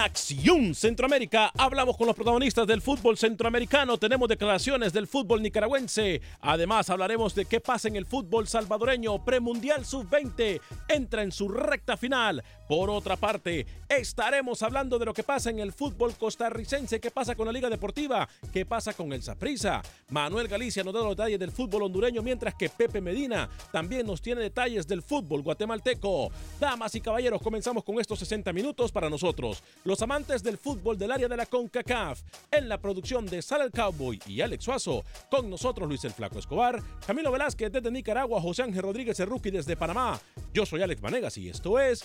Acción Centroamérica. Hablamos con los protagonistas del fútbol centroamericano, tenemos declaraciones del fútbol nicaragüense, además hablaremos de qué pasa en el fútbol salvadoreño, premundial sub-20 entra en su recta final. Por otra parte, estaremos hablando de lo que pasa en el fútbol costarricense, qué pasa con la Liga Deportiva, qué pasa con el Saprissa. Manuel Galicia nos da los detalles del fútbol hondureño, mientras que Pepe Medina también nos tiene detalles del fútbol guatemalteco. Damas y caballeros, comenzamos con estos 60 minutos para nosotros, los amantes del fútbol del área de la CONCACAF, en la producción de Sal el Cowboy y Alex Suazo, con nosotros Luis el Flaco Escobar, Camilo Velázquez desde Nicaragua, José Ángel Rodríguez Rookie desde Panamá. Yo soy Alex Vanegas y esto es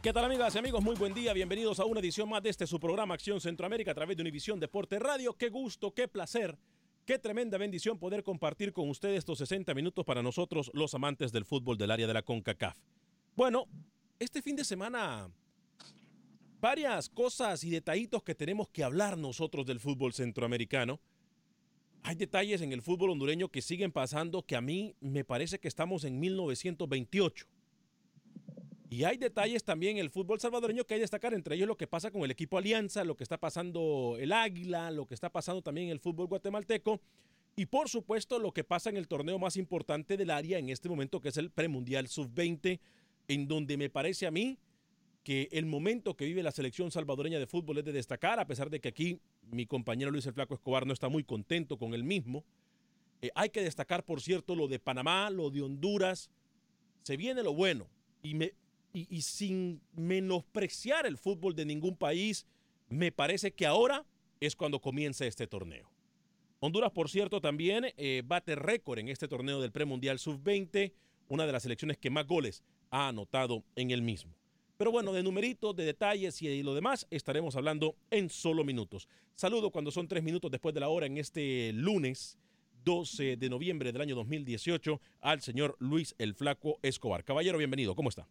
¿Qué tal amigas y amigos? Muy buen día, bienvenidos a una edición más de este su programa Acción Centroamérica a través de Univisión Deporte Radio. Qué gusto, qué placer, qué tremenda bendición poder compartir con ustedes estos 60 minutos para nosotros los amantes del fútbol del área de la CONCACAF. Bueno, este fin de semana varias cosas y detallitos que tenemos que hablar nosotros del fútbol centroamericano. Hay detalles en el fútbol hondureño que siguen pasando que a mí me parece que estamos en 1928. Y hay detalles también en el fútbol salvadoreño que hay que destacar, entre ellos lo que pasa con el equipo Alianza, lo que está pasando el Águila, lo que está pasando también en el fútbol guatemalteco y por supuesto lo que pasa en el torneo más importante del área en este momento que es el premundial sub-20, en donde me parece a mí que el momento que vive la selección salvadoreña de fútbol es de destacar, a pesar de que aquí mi compañero Luis el Flaco Escobar no está muy contento con el mismo. Eh, hay que destacar, por cierto, lo de Panamá, lo de Honduras. Se viene lo bueno. Y, me, y, sin menospreciar el fútbol de ningún país, me parece que ahora es cuando comienza este torneo. Honduras, por cierto, también eh, bate récord en este torneo del premundial sub-20, una de las selecciones que más goles ha anotado en el mismo. Pero bueno, de numeritos, de detalles y lo demás estaremos hablando en solo minutos. Saludo cuando son tres minutos después de la hora en este lunes 12 de noviembre del año 2018 al señor Luis el Flaco Escobar. Caballero, bienvenido. ¿Cómo está?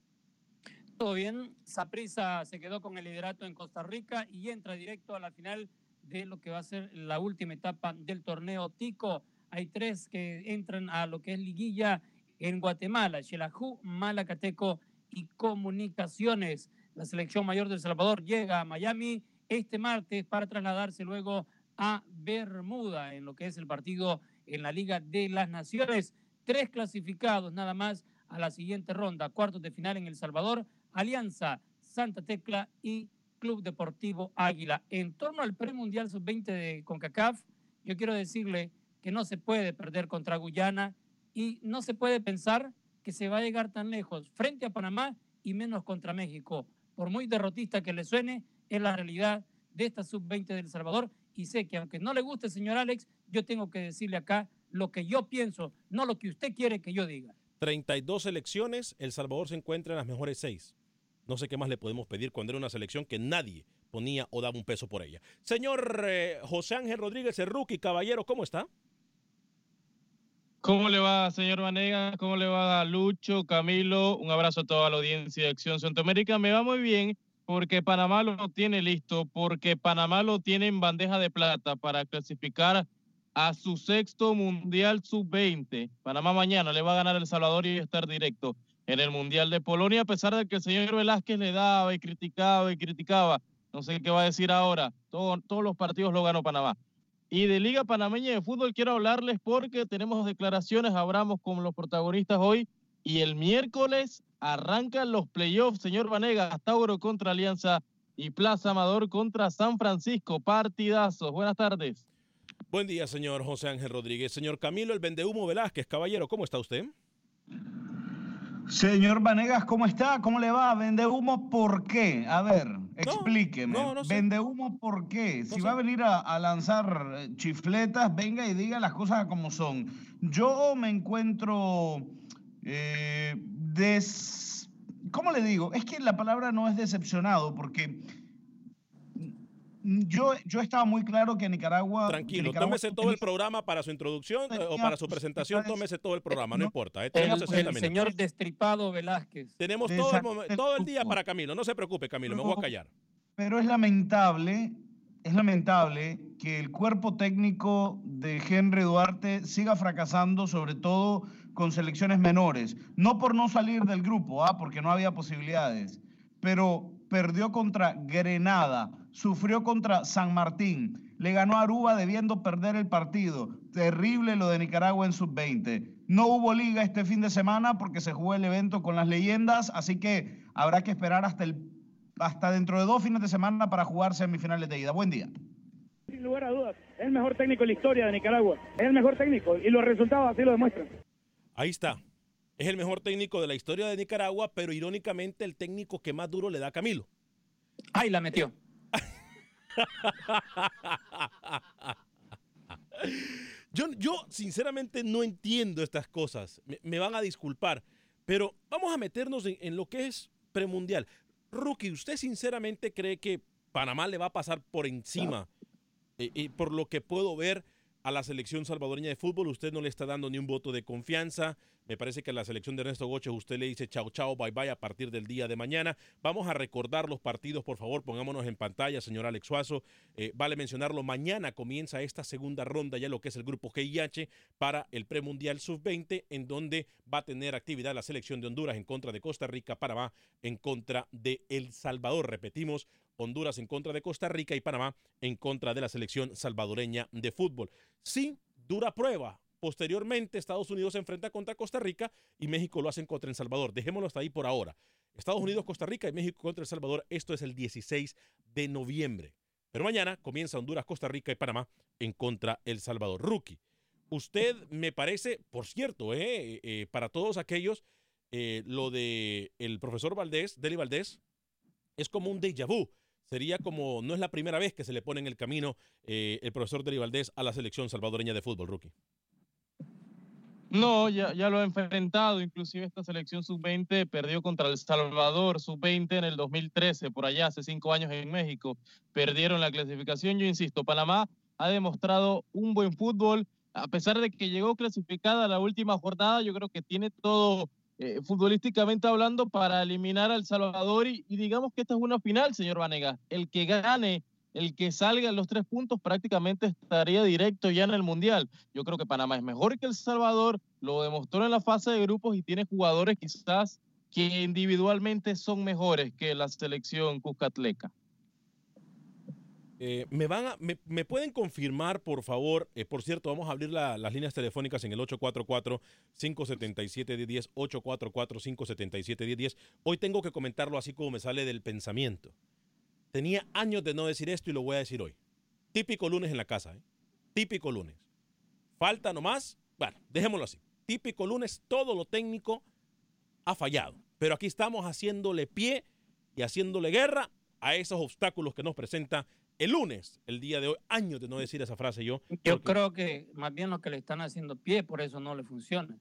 Todo bien. Saprisa se quedó con el liderato en Costa Rica y entra directo a la final de lo que va a ser la última etapa del torneo Tico. Hay tres que entran a lo que es liguilla en Guatemala, Xelajú, Malacateco y Comunicaciones. La selección mayor de El Salvador llega a Miami este martes para trasladarse luego a Bermuda en lo que es el partido en la Liga de las Naciones. Tres clasificados nada más a la siguiente ronda, cuartos de final en El Salvador, Alianza, Santa Tecla y Club Deportivo Águila. En torno al premundial sub-20 de CONCACAF, yo quiero decirle que no se puede perder contra Guyana y no se puede pensar que se va a llegar tan lejos frente a Panamá y menos contra México. Por muy derrotista que le suene, es la realidad de esta sub-20 del Salvador y sé que aunque no le guste, señor Alex, yo tengo que decirle acá lo que yo pienso, no lo que usted quiere que yo diga. 32 selecciones, El Salvador se encuentra en las mejores seis. No sé qué más le podemos pedir cuando era una selección que nadie ponía o daba un peso por ella. Señor eh, José Ángel Rodríguez, el rookie, caballero, ¿cómo está? ¿Cómo le va, señor Vanega? ¿Cómo le va Lucho, Camilo? Un abrazo a toda la audiencia de Acción Centroamérica. Me va muy bien porque Panamá lo tiene listo, porque Panamá lo tiene en bandeja de plata para clasificar a su sexto Mundial Sub-20. Panamá mañana le va a ganar El Salvador y estar directo en el Mundial de Polonia, a pesar de que el señor Velázquez le daba y criticaba y criticaba. No sé qué va a decir ahora. todos los partidos lo ganó Panamá. Y de Liga Panameña de Fútbol quiero hablarles porque tenemos declaraciones, hablamos con los protagonistas hoy y el miércoles arrancan los playoffs, señor Vanegas, Tauro contra Alianza y Plaza Amador contra San Francisco. Partidazos. Buenas tardes. Buen día, señor José Ángel Rodríguez. Señor Camilo, el Vendehumo Velázquez, caballero, ¿cómo está usted? Señor Vanegas, ¿cómo está? ¿Cómo le va? ¿Vende humo por qué? A ver, explíqueme. ¿Vende humo por qué? si va a venir a, lanzar eh, chifletas, venga y diga las cosas como son. Yo me encuentro eh, des... ¿Cómo le digo? Es que la palabra no es decepcionado porque yo, yo estaba muy claro que Nicaragua. Tranquilo, tómese todo el programa para su introducción eh, o para su presentación, tómese todo el programa, no, importa. Eh, el, señor Destripado Velázquez. Tenemos todo el, todo el día para Camilo, no se preocupe, Camilo, me voy a callar. Pero es lamentable, es lamentable que el cuerpo técnico de Henry Duarte siga fracasando, sobre todo con selecciones menores. No por no salir del grupo, ¿ah? porque no había posibilidades, pero perdió contra Grenada, sufrió contra San Martín, le ganó a Aruba debiendo perder el partido. Terrible lo de Nicaragua en sub-20. No hubo liga este fin de semana porque se jugó el evento con las leyendas, así que habrá que esperar hasta, el, hasta dentro de dos fines de semana para jugar semifinales de ida. Buen día. Sin lugar a dudas, es el mejor técnico en la historia de Nicaragua. Es el mejor técnico y los resultados así lo demuestran. Ahí está. Es el mejor técnico de la historia de Nicaragua, pero irónicamente el técnico que más duro le da a Camilo. Ahí la metió. Yo, yo sinceramente no entiendo estas cosas. Me, van a disculpar. Pero vamos a meternos en, lo que es premundial. Rookie, ¿usted sinceramente cree que Panamá le va a pasar por encima? y eh, por lo que puedo ver, a la selección salvadoreña de fútbol. Usted no le está dando ni un voto de confianza. Me parece que a la selección de Ernesto Goche usted le dice chao, chao, bye, bye a partir del día de mañana. Vamos a recordar los partidos, por favor, pongámonos en pantalla, señor Alex Suazo. Eh, vale mencionarlo, mañana comienza esta segunda ronda, ya lo que es el grupo GIH, para el premundial sub-20, en donde va a tener actividad la selección de Honduras en contra de Costa Rica, Panamá en contra de El Salvador. Repetimos, Honduras en contra de Costa Rica y Panamá en contra de la selección salvadoreña de fútbol. Sí, dura prueba. Posteriormente, Estados Unidos se enfrenta contra Costa Rica y México lo hacen contra El Salvador. Dejémoslo hasta ahí por ahora. Estados Unidos, Costa Rica y México contra El Salvador. Esto es el 16 de noviembre. Pero mañana comienza Honduras, Costa Rica y Panamá en contra El Salvador. Rookie, usted me parece, por cierto, eh, eh, para todos aquellos, eh, lo de el profesor Valdés, Deli Valdés, es como un déjà vu sería como, no es la primera vez que se le pone en el camino eh, el profesor Deli Valdés a la selección salvadoreña de fútbol, rookie. No, ya, ya lo ha enfrentado, inclusive esta selección sub-20 perdió contra El Salvador sub-20 en el 2013, por allá, hace cinco años en México, perdieron la clasificación, yo insisto, Panamá ha demostrado un buen fútbol, a pesar de que llegó clasificada la última jornada, yo creo que tiene todo eh, futbolísticamente hablando, para eliminar a El Salvador. Y, digamos que esta es una final, señor Vanega. El que gane el que salga los tres puntos prácticamente estaría directo ya en el Mundial. Yo creo que Panamá es mejor que El Salvador, lo demostró en la fase de grupos y tiene jugadores quizás que individualmente son mejores que la selección Cuscatleca. Eh, me, van a, me, pueden confirmar, por favor, eh, por cierto, vamos a abrir la- las líneas telefónicas en el 844-577-1010, 844-577-1010. Hoy tengo que comentarlo así como me sale del pensamiento. Tenía años de no decir esto y lo voy a decir hoy. Típico lunes en la casa, ¿eh? Típico lunes. Falta nomás, bueno, dejémoslo así. Típico lunes, todo lo técnico ha fallado. Pero aquí estamos haciéndole pie y haciéndole guerra a esos obstáculos que nos presenta el lunes, el día de hoy. Años de no decir esa frase yo. Yo creo que más bien lo que le están haciendo pie, por eso no le funciona.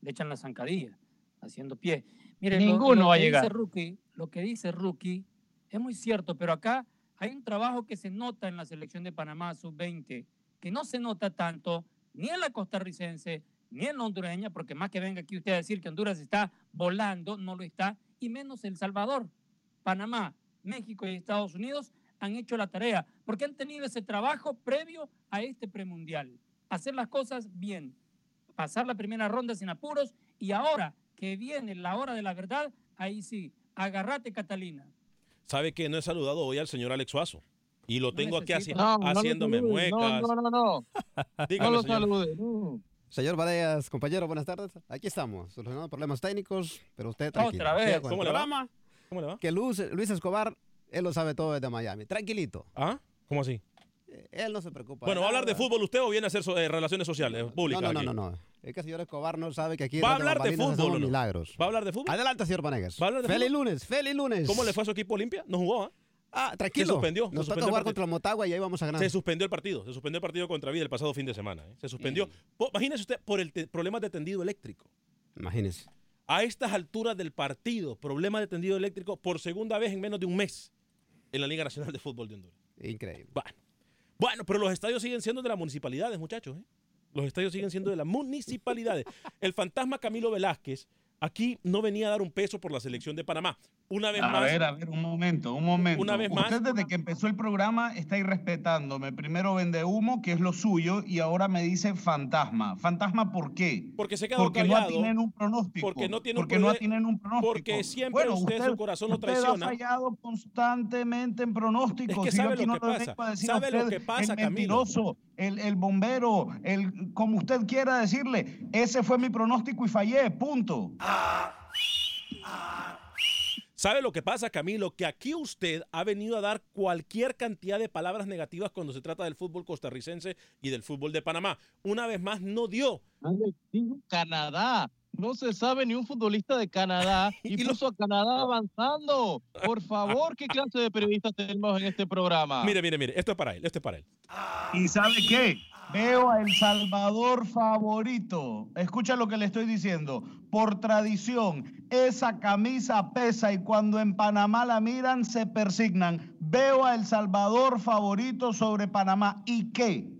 Le echan la zancadilla, haciendo pie. Mire, lo- Ninguno lo va a llegar. Rookie, lo que dice Rookie es muy cierto, pero acá hay un trabajo que se nota en la selección de Panamá sub-20, que no se nota tanto ni en la costarricense ni en la hondureña, porque más que venga aquí usted a decir que Honduras está volando, no lo está, y menos El Salvador. Panamá, México y Estados Unidos han hecho la tarea, porque han tenido ese trabajo previo a este premundial. Hacer las cosas bien, pasar la primera ronda sin apuros y ahora que viene la hora de la verdad, ahí sí, agárrate Catalina. Sabe que no he saludado hoy al señor Alex Suazo. Y lo tengo aquí haci- No, no haciéndome salude, muecas. No, no, no, no. Dígame, no lo señor. salude. no. Señor Vareas, compañero, buenas tardes. Aquí estamos, solucionando problemas técnicos, pero usted tranquilo. Otra vez. ¿Cómo le va? programa. ¿Cómo le va? Que Luis, Luis Escobar, él lo sabe todo desde Miami. Tranquilito. ¿Ah? ¿Cómo así? Eh, Él no se preocupa. Bueno, ¿va a hablar de fútbol usted o viene a hacer so- eh, relaciones sociales públicas? No, no, no, no, no. Es que el señor Escobar no sabe que aquí ¿Va a hablar de fútbol no? milagros. ¿Va a hablar de fútbol? Adelante, señor Vanegas. ¿Va a hablar de Feliz fútbol? lunes, feliz lunes. ¿Cómo le fue a su equipo Olimpia? ¿No jugó? ah? Ah, tranquilo. Se suspendió. Nos toca jugar contra Motagua y ahí vamos a ganar. Se suspendió el partido. Se suspendió el partido contra Vida el pasado fin de semana. ¿eh? Se suspendió. Imagínese usted por el problema de tendido eléctrico. Imagínese. A estas alturas del partido, problema de tendido eléctrico por segunda vez en menos de un mes en la Liga Nacional de Fútbol de Honduras. Increíble. Bueno, bueno pero los estadios siguen siendo de las municipalidades, muchachos. ¿eh? Los estadios siguen siendo de las municipalidades. El fantasma Camilo Velázquez aquí no venía a dar un peso por la selección de Panamá. Una vez A más. ver, a ver, un momento, un momento. Una vez más. Usted desde que empezó el programa está irrespetándome. Primero vende humo, que es lo suyo, y ahora me dice fantasma. ¿Fantasma por qué? Porque se quedó Porque callado. no tienen un pronóstico. Porque no tiene un Porque no prode- tienen un pronóstico. porque siempre usted su corazón lo usted traiciona. ha fallado constantemente en pronósticos. Es que Si sabe lo no que pasa. a a Sabe lo que pasa, el Camilo. mentiroso, el, el bombero, el como usted quiera decirle. Ese fue mi pronóstico y fallé, punto. ¿Sabe lo que pasa, Camilo? Que aquí usted ha venido a dar cualquier cantidad de palabras negativas cuando se trata del fútbol costarricense y del fútbol de Panamá. Una vez más, no dio. Canadá. No se sabe ni un futbolista de Canadá y, puso a Canadá avanzando. Por favor, ¿qué clase de periodistas tenemos en este programa? Mire, mire, mire, esto es para él, esto es para él. ¿Y sabe qué? Veo a El Salvador favorito. Escucha lo que le estoy diciendo. Por tradición, esa camisa pesa y cuando en Panamá la miran se persignan. Veo a El Salvador favorito sobre Panamá. ¿Y qué?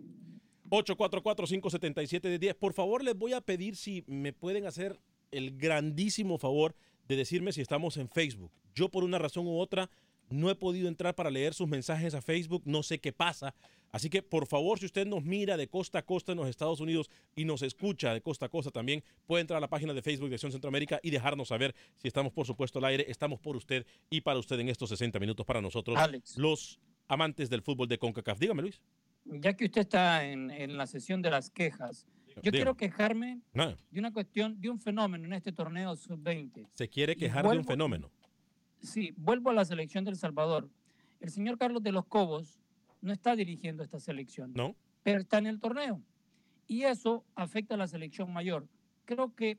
844-577-10. Por favor, les voy a pedir si me pueden hacer el grandísimo favor de decirme si estamos en Facebook. Yo por una razón u otra no he podido entrar para leer sus mensajes a Facebook, no sé qué pasa. Así que por favor, si usted nos mira de costa a costa en los Estados Unidos y nos escucha de costa a costa también, puede entrar a la página de Facebook de Acción Centroamérica y dejarnos saber si estamos, por supuesto, al aire. Estamos por usted y para usted en estos 60 minutos para nosotros, Alex. los amantes del fútbol de CONCACAF. Dígame, Luis. Ya que usted está en, en la sesión de las quejas, yo quiero quejarme de una cuestión, de un fenómeno en este torneo sub-20. Se quiere quejar de un fenómeno. Sí, vuelvo a la selección del Salvador. El señor Carlos de los Cobos no está dirigiendo esta selección, ¿No? pero está en el torneo. Y eso afecta a la selección mayor. Creo que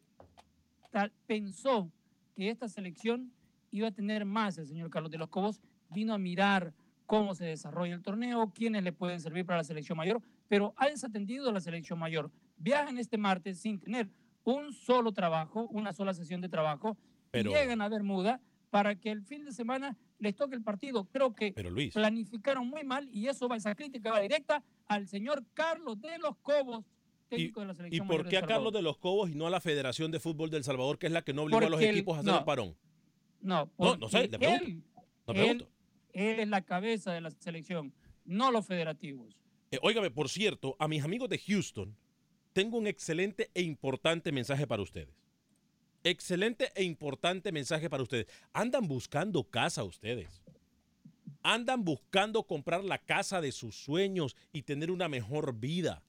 tal- pensó que esta selección iba a tener más el señor Carlos de los Cobos. Vino a mirar cómo se desarrolla el torneo, quiénes le pueden servir para la selección mayor, pero ha desatendido la selección mayor. Viajan este martes sin tener un solo trabajo, una sola sesión de trabajo, Pero- y llegan a Bermuda para que el fin de semana les toque el partido. Creo que Pero Luis. planificaron muy mal y eso va, esa crítica va directa al señor Carlos de los Cobos. técnico de la ¿Y selección. por mayor qué de a Carlos de los Cobos y no a la Federación de Fútbol del Salvador, que es la que no obligó a los el- equipos a hacer no. el parón? No, No, no sé, le pregunto. Él, No él- pregunto. él es la cabeza de la selección, no los federativos. Eh, por cierto, a mis amigos de Houston, tengo un excelente e importante mensaje para ustedes. Excelente e importante mensaje para ustedes. Andan buscando casa ustedes. Andan buscando comprar la casa de sus sueños y tener una mejor vida.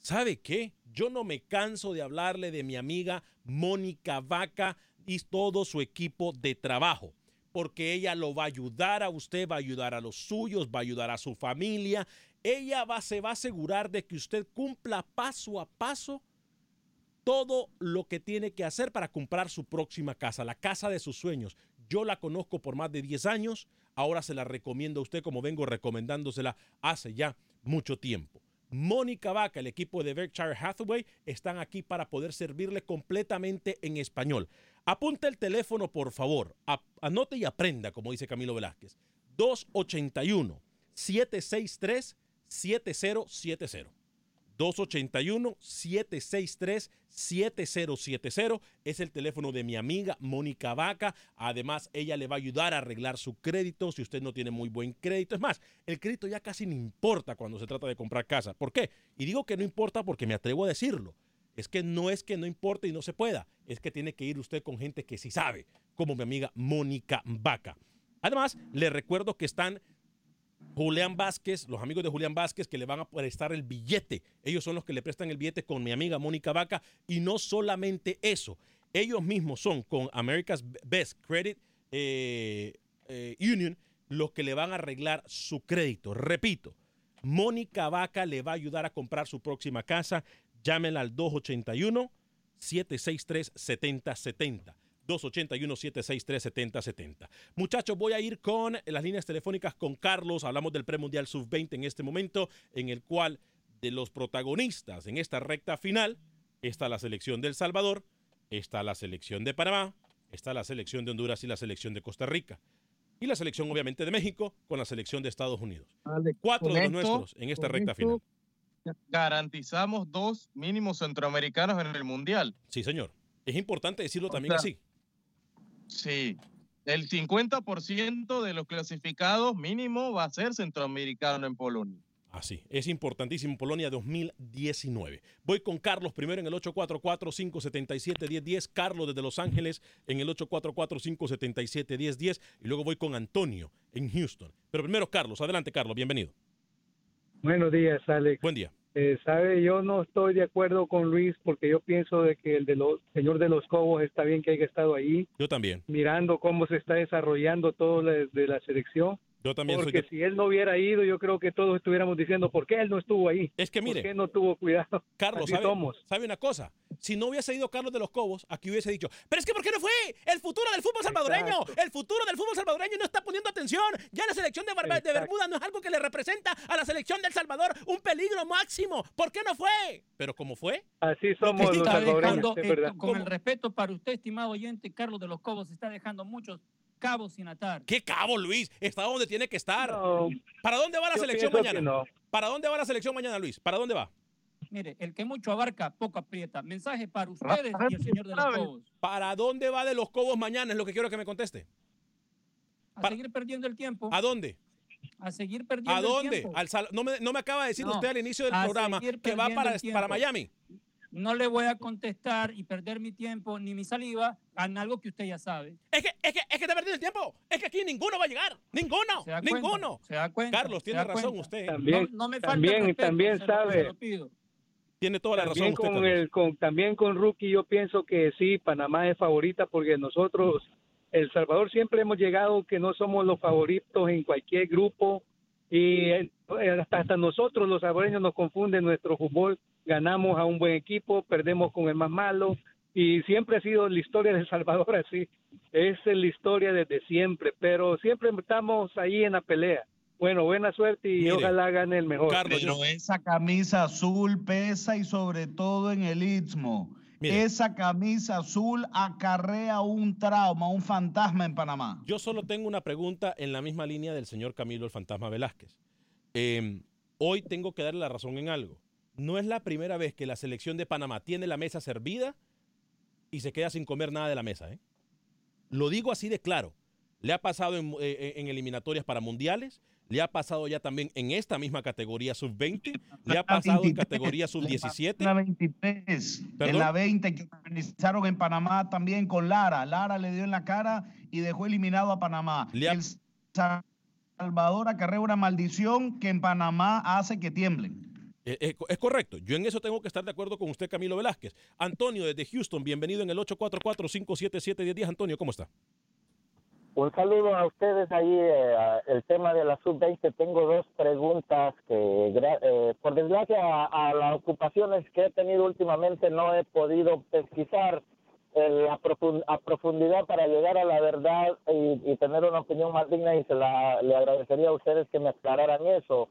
¿Sabe qué? Yo no me canso de hablarle de mi amiga Mónica Vaca y todo su equipo de trabajo, porque ella lo va a ayudar a usted, va a ayudar a los suyos, va a ayudar a su familia. Ella se va a asegurar de que usted cumpla paso a paso todo lo que tiene que hacer para comprar su próxima casa, la casa de sus sueños. Yo la conozco por más de 10 años, ahora se la recomiendo a usted como vengo recomendándosela hace ya mucho tiempo. Mónica Vaca, el equipo de Berkshire Hathaway, están aquí para poder servirle completamente en español. Apunta el teléfono, por favor. Anote y aprenda, como dice Camilo Velázquez. 281 763 7070. 281-763-7070 es el teléfono de mi amiga Mónica Vaca. Además, ella le va a ayudar a arreglar su crédito si usted no tiene muy buen crédito. Es más, el crédito ya casi no importa cuando se trata de comprar casa. ¿Por qué? Y digo que no importa porque me atrevo a decirlo. Es que no es que no importe y no se pueda. Es que tiene que ir usted con gente que sí sabe, como mi amiga Mónica Vaca. Además, le recuerdo que están Julián Vázquez, los amigos de Julián Vázquez que le van a prestar el billete. Ellos son los que le prestan el billete con mi amiga Mónica Vaca. Y no solamente eso, ellos mismos son con America's Best Credit eh, eh, Union los que le van a arreglar su crédito. Repito, Mónica Vaca le va a ayudar a comprar su próxima casa. Llámenla al 281 763 7070. 281-763-7070. Muchachos, voy a ir con las líneas telefónicas con Carlos. Hablamos del premundial sub-20 en este momento, en el cual de los protagonistas en esta recta final está la selección del Salvador, está la selección de Panamá, está la selección de Honduras y la selección de Costa Rica. Y la selección, obviamente, de México con la selección de Estados Unidos. Cuatro de los esto- nuestros en esta recta esto final. Garantizamos dos mínimos centroamericanos en el Mundial. Sí, señor. Es importante decirlo O también sea, así. Sí. El 50% de los clasificados mínimo va a ser centroamericano en Polonia. Así, es importantísimo Polonia 2019. Voy con Carlos primero en el 844-577-1010, Carlos desde Los Ángeles en el 844-577-1010 y luego voy con Antonio en Houston. Pero primero Carlos, adelante Carlos, bienvenido. Buenos días, Alex. Buen día. Eh, sabe, yo no estoy de acuerdo con Luis porque yo pienso de que el de los señor de los Cobos está bien que haya estado ahí Yo también, mirando cómo se está desarrollando todo la- de la selección. Yo también soy Porque de- si él no hubiera ido, yo creo que todos estuviéramos diciendo por qué él no estuvo ahí. Es que mire, ¿Por qué no tuvo cuidado? Carlos, Así ¿sabe, somos. sabe una cosa? Si no hubiese ido Carlos de los Cobos, aquí hubiese dicho, pero es que ¿por qué no fue? El futuro del fútbol salvadoreño, el futuro del fútbol salvadoreño no está poniendo atención. Ya la selección de, Barba- de Exacto. Bermuda no es algo que le representa a la selección del Salvador un peligro máximo. ¿Por qué no fue? Pero como fue, Así somos los salvadoreños, dejando, es eh, verdad. con el respeto para usted, estimado oyente, Carlos de los Cobos está dejando muchos cabos sin atar. ¿qué cabo Luis? Está donde tiene que estar. No, ¿Para dónde va la selección mañana? no. ¿Para dónde va la selección mañana, Luis? ¿Para dónde va? Mire, el que mucho abarca, poco aprieta. Mensaje para ustedes y el señor de los. Cobos. ¿Para dónde va de los Cobos mañana? Es lo que quiero que me conteste. A Para- seguir perdiendo el tiempo. ¿A dónde? A seguir perdiendo ¿A el dónde? tiempo. Al Sal- no, me, no me acaba de decir No, usted al inicio del a programa que va para, el para Miami. No le voy a contestar y perder mi tiempo ni mi saliva en algo que usted ya sabe. Es que, es que, es que está perdiendo el tiempo. Es que aquí ninguno va a llegar. Ninguno. ¿Se da cuenta? Ninguno. ¿Se da cuenta? Carlos, ¿Se tiene da razón cuenta? usted. También, No- no me falta también, respeto, también se lo- se sabe. lo pido. Tiene toda la razón También usted, con Carlos. el con también con Rookie yo pienso que sí Panamá es favorita porque nosotros El Salvador siempre hemos llegado que no somos los favoritos en cualquier grupo y eh, hasta, hasta nosotros los salvadoreños nos confunden nuestro fútbol, ganamos a un buen equipo, perdemos con el más malo y siempre ha sido la historia de El Salvador así, es la historia desde siempre, pero siempre estamos ahí en la pelea. Bueno, buena suerte y Mire, ojalá gane el mejor. Pero esa camisa azul pesa y sobre todo en el istmo. Esa camisa azul acarrea un trauma, un fantasma en Panamá. Yo solo tengo una pregunta en la misma línea del señor Camilo el Fantasma Velázquez. Eh, hoy tengo que darle la razón en algo. No es la primera vez que la selección de Panamá tiene la mesa servida y se queda sin comer nada de la mesa. ¿eh? Lo digo así de claro. Le ha pasado en, eh, en eliminatorias para mundiales, le ha pasado ya también en esta misma categoría sub-20, le ha pasado en categoría sub-17. En la 23, en la 20 que organizaron en Panamá también con Lara. Lara le dio en la cara y dejó eliminado a Panamá. El Salvador acarrea una maldición que en Panamá hace que tiemblen. Eh, eh, es correcto. Yo en eso tengo que estar de acuerdo con usted, Camilo Velázquez. Antonio, desde Houston, bienvenido en el 844-577-1010. Antonio, ¿cómo está? Un saludo a ustedes ahí, eh, el tema de la sub-20. Tengo dos preguntas que, eh, por desgracia, a, las ocupaciones que he tenido últimamente no he podido pesquisar eh, a, profundidad para llegar a la verdad y, tener una opinión más digna y se la, le agradecería a ustedes que me aclararan eso.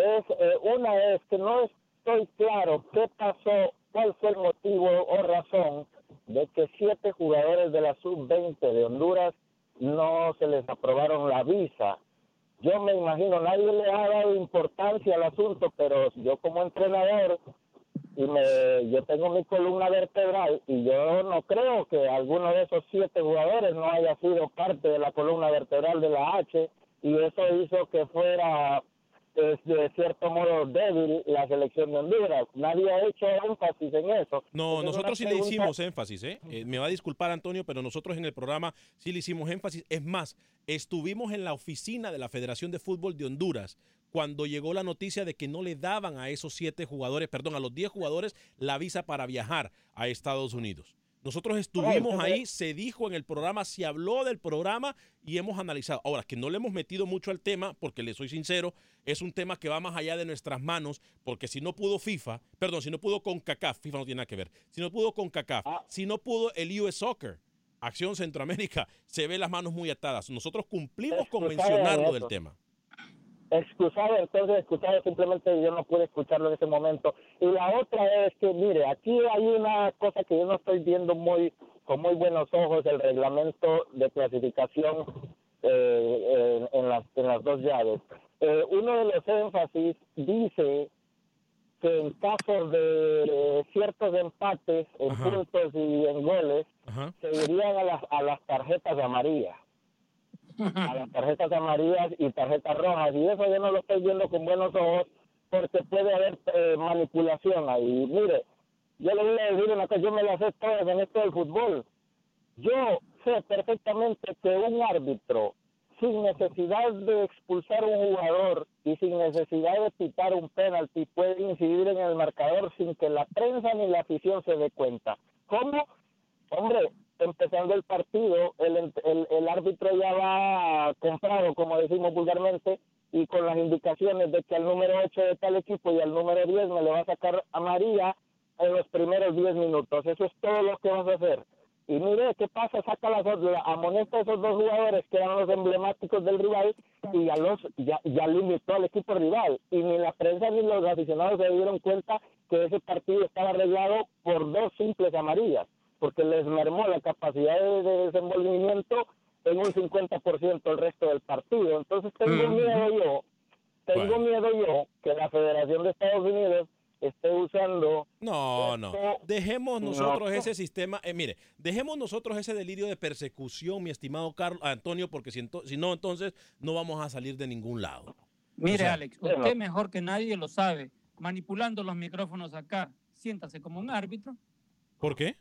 Es, una es que no estoy claro qué pasó, cuál fue el motivo o razón de que siete jugadores de la sub-20 de Honduras no se les aprobaron la visa. Yo me imagino, nadie le ha dado importancia al asunto, pero yo como entrenador, y me, yo tengo mi columna vertebral y yo no creo que alguno de esos siete jugadores no haya sido parte de la columna vertebral de la H y eso hizo que fuera es de cierto modo débil la selección de Honduras. Nadie ha hecho énfasis en eso. No, nosotros sí le hicimos énfasis, ¿eh? ¿eh? Me va a disculpar Antonio, pero nosotros en el programa sí le hicimos énfasis. Es más, estuvimos en la oficina de la Federación de Fútbol de Honduras cuando llegó la noticia de que no le daban a esos siete jugadores, perdón, a los diez jugadores la visa para viajar a Estados Unidos. Nosotros estuvimos ahí, se dijo en el programa, se habló del programa y hemos analizado. Ahora, que no le hemos metido mucho al tema, porque le soy sincero, es un tema que va más allá de nuestras manos, porque si no pudo FIFA, perdón, si no pudo con CACAF, FIFA no tiene nada que ver, si no pudo con CACAF, ah. si no pudo el US Soccer, Acción Centroamérica, se ve las manos muy atadas. Nosotros cumplimos con mencionarlo del tema excusado, entonces excusado simplemente yo no pude escucharlo en ese momento. Y la otra es que, mire, aquí hay una cosa que yo no estoy viendo muy con muy buenos ojos, el reglamento de clasificación eh, en, las, en las dos llaves. Eh, uno de los énfasis dice que en caso de ciertos empates en puntos y en goles, se irían a las, a las tarjetas amarillas a las tarjetas amarillas y tarjetas rojas. Y eso yo no lo estoy viendo con buenos ojos porque puede haber eh, manipulación ahí. Mire, yo le voy a decir una cosa, yo me lo sé todas en esto del fútbol. Yo sé perfectamente que un árbitro, sin necesidad de expulsar un jugador y sin necesidad de pitar un penalti, puede incidir en el marcador sin que la prensa ni la afición se dé cuenta. ¿Cómo? Hombre, empezando el partido, el, el, árbitro ya va comprado, como decimos vulgarmente, y con las indicaciones de que al número 8 de tal equipo y al número 10 me le va a sacar a María en los primeros 10 minutos. Eso es todo lo que vas a hacer. Y mire, ¿qué pasa? Saca las amonesta a esos dos jugadores que eran los emblemáticos del rival y ya los ya, ya limitó al equipo rival. Y ni la prensa ni los aficionados se dieron cuenta que ese partido estaba arreglado por dos simples amarillas porque les mermó la capacidad de, desenvolvimiento en un 50% el resto del partido. Entonces tengo miedo yo, tengo miedo yo que la Federación de Estados Unidos esté usando... No, no. Dejemos nosotros ese sistema, eh, mire, dejemos nosotros ese delirio de persecución, mi estimado Carlos Antonio, porque si, si, no, entonces no vamos a salir de ningún lado. Mire, Alex, usted mejor que nadie lo sabe, manipulando los micrófonos acá, siéntase como un árbitro. ¿Por qué?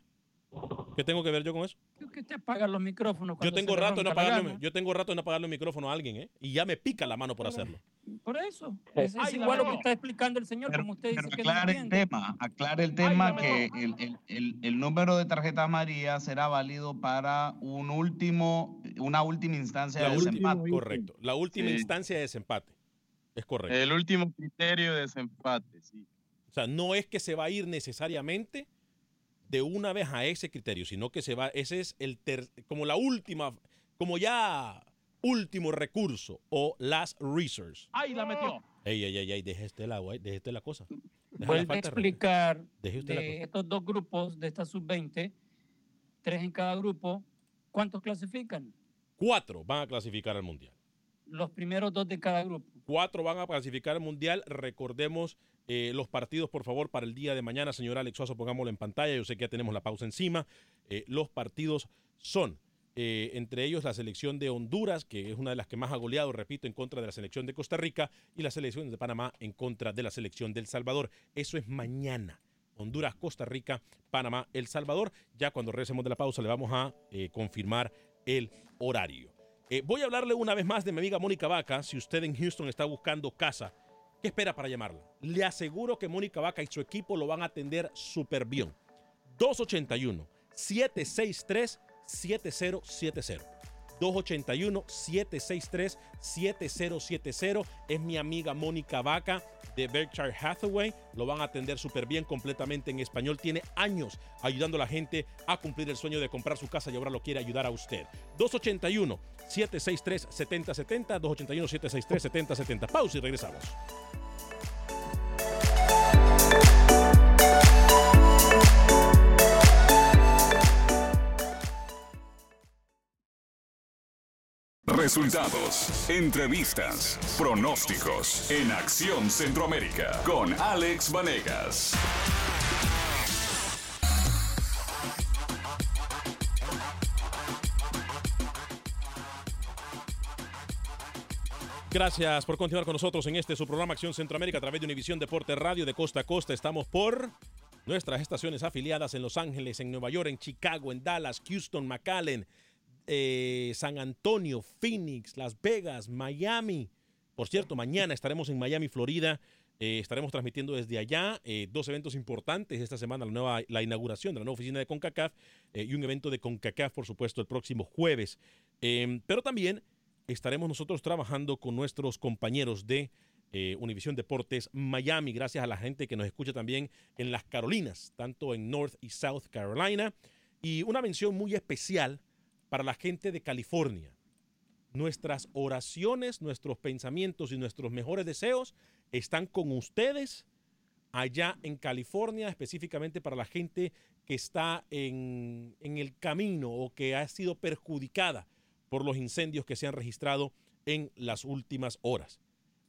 ¿Qué tengo que ver yo con eso? Que te apagan los micrófonos. Yo tengo, rato en apagarle, yo tengo rato en apagarle el micrófono a alguien, ¿eh? Y ya me pica la mano por hacerlo. Por eso. Es, igual lo que está explicando el señor, como usted dice que aclare el tema, aclare el tema que el, el, el, número de tarjeta María será válido para un último, una última instancia de desempate. Correcto. La última instancia de desempate. Es correcto. El último criterio de desempate, sí. O sea, no es que se va a ir necesariamente de una vez a ese criterio, sino que se va, ese es el como la última, como ya último recurso o last resource. ¡Ay, la metió! Ey, ey, ey, ey deje este el agua, deje este la cosa. Vuelve a explicar de estos dos grupos de esta sub-20, tres en cada grupo, ¿cuántos clasifican? Cuatro van a clasificar al Mundial. Los primeros dos de cada grupo. Cuatro van a clasificar al Mundial. Recordemos eh, los partidos, por favor, para el día de mañana. Señor Alex Suazo, pongámoslo en pantalla. Yo sé que ya tenemos la pausa encima. Eh, los partidos son, eh, entre ellos, la selección de Honduras, que es una de las que más ha goleado, repito, en contra de la selección de Costa Rica, y la selección de Panamá en contra de la selección de El Salvador. Eso es mañana. Honduras, Costa Rica, Panamá, El Salvador. Ya cuando regresemos de la pausa le vamos a confirmar el horario. voy a hablarle una vez más de mi amiga Mónica Vaca. Si usted en Houston está buscando casa, ¿Qué espera para llamarla? Le aseguro que Mónica Vaca y su equipo lo van a atender súper bien. 281-763-7070. 281-763-7070. Es mi amiga Mónica Vaca de Berkshire Hathaway. Lo van a atender súper bien, completamente en español. Tiene años ayudando a la gente a cumplir el sueño de comprar su casa y ahora lo quiere ayudar a usted. 281-763-7070. 281-763-7070. Pausa y regresamos. Resultados, entrevistas, pronósticos en Acción Centroamérica con Alex Vanegas. Gracias por continuar con nosotros en este su programa Acción Centroamérica a través de Univisión Deporte Radio de costa a costa. Estamos por nuestras estaciones afiliadas en Los Ángeles, en Nueva York, en Chicago, en Dallas, Houston, McAllen, eh, San Antonio, Phoenix, Las Vegas, Miami. Por cierto, mañana estaremos en Miami, Florida. Eh, estaremos transmitiendo desde allá eh, dos eventos importantes esta semana, la, nueva, la inauguración de la nueva oficina de CONCACAF y un evento de CONCACAF, por supuesto, el próximo jueves. Em, pero también estaremos nosotros trabajando con nuestros compañeros de Univisión Deportes Miami, gracias a la gente que nos escucha también en las Carolinas, tanto en North y South Carolina. Y una mención muy especial para la gente de California. Nuestras oraciones, nuestros pensamientos y nuestros mejores deseos están con ustedes allá en California, específicamente para la gente que está en, el camino o que ha sido perjudicada por los incendios que se han registrado en las últimas horas.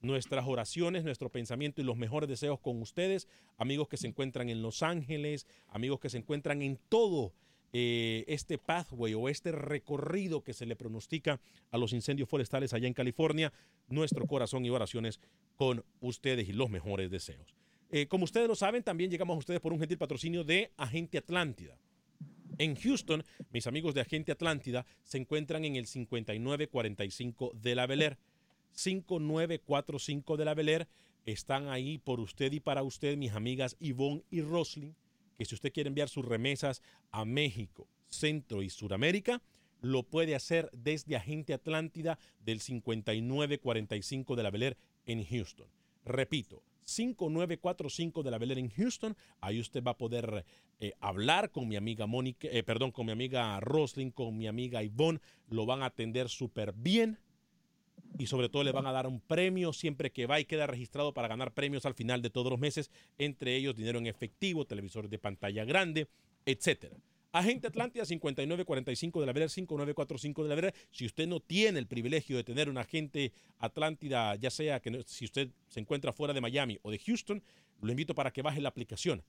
Nuestras oraciones, nuestro pensamiento y los mejores deseos con ustedes, amigos que se encuentran en Los Ángeles, amigos que se encuentran en todo eh, este pathway o este recorrido que se le pronostica a los incendios forestales allá en California, nuestro corazón y oraciones con ustedes y los mejores deseos. Eh, como ustedes lo saben, también llegamos a ustedes por un gentil patrocinio de Agente Atlántida. En Houston, mis amigos de Agente Atlántida se encuentran en el 5945 de la Bel 5945 de la Bel Están ahí por usted y para usted, mis amigas Yvonne y Roslyn que si usted quiere enviar sus remesas a México, Centro y Suramérica, lo puede hacer desde Agente Atlántida del 5945 de la Bel en Houston. Repito, 5945 de la Bel en Houston. Ahí usted va a poder eh, hablar con mi amiga Mónica, eh, perdón, con mi amiga Roslyn, con mi amiga Yvonne. Lo van a atender súper bien y sobre todo le van a dar un premio siempre que va y queda registrado para ganar premios al final de todos los meses, entre ellos dinero en efectivo, televisores de pantalla grande, etcétera. Agente Atlántida 5945 de la Vera, 5945 de la Vera. Si usted no tiene el privilegio de tener un agente Atlántida, ya sea que si usted se encuentra fuera de Miami o de Houston, lo invito para que baje la aplicación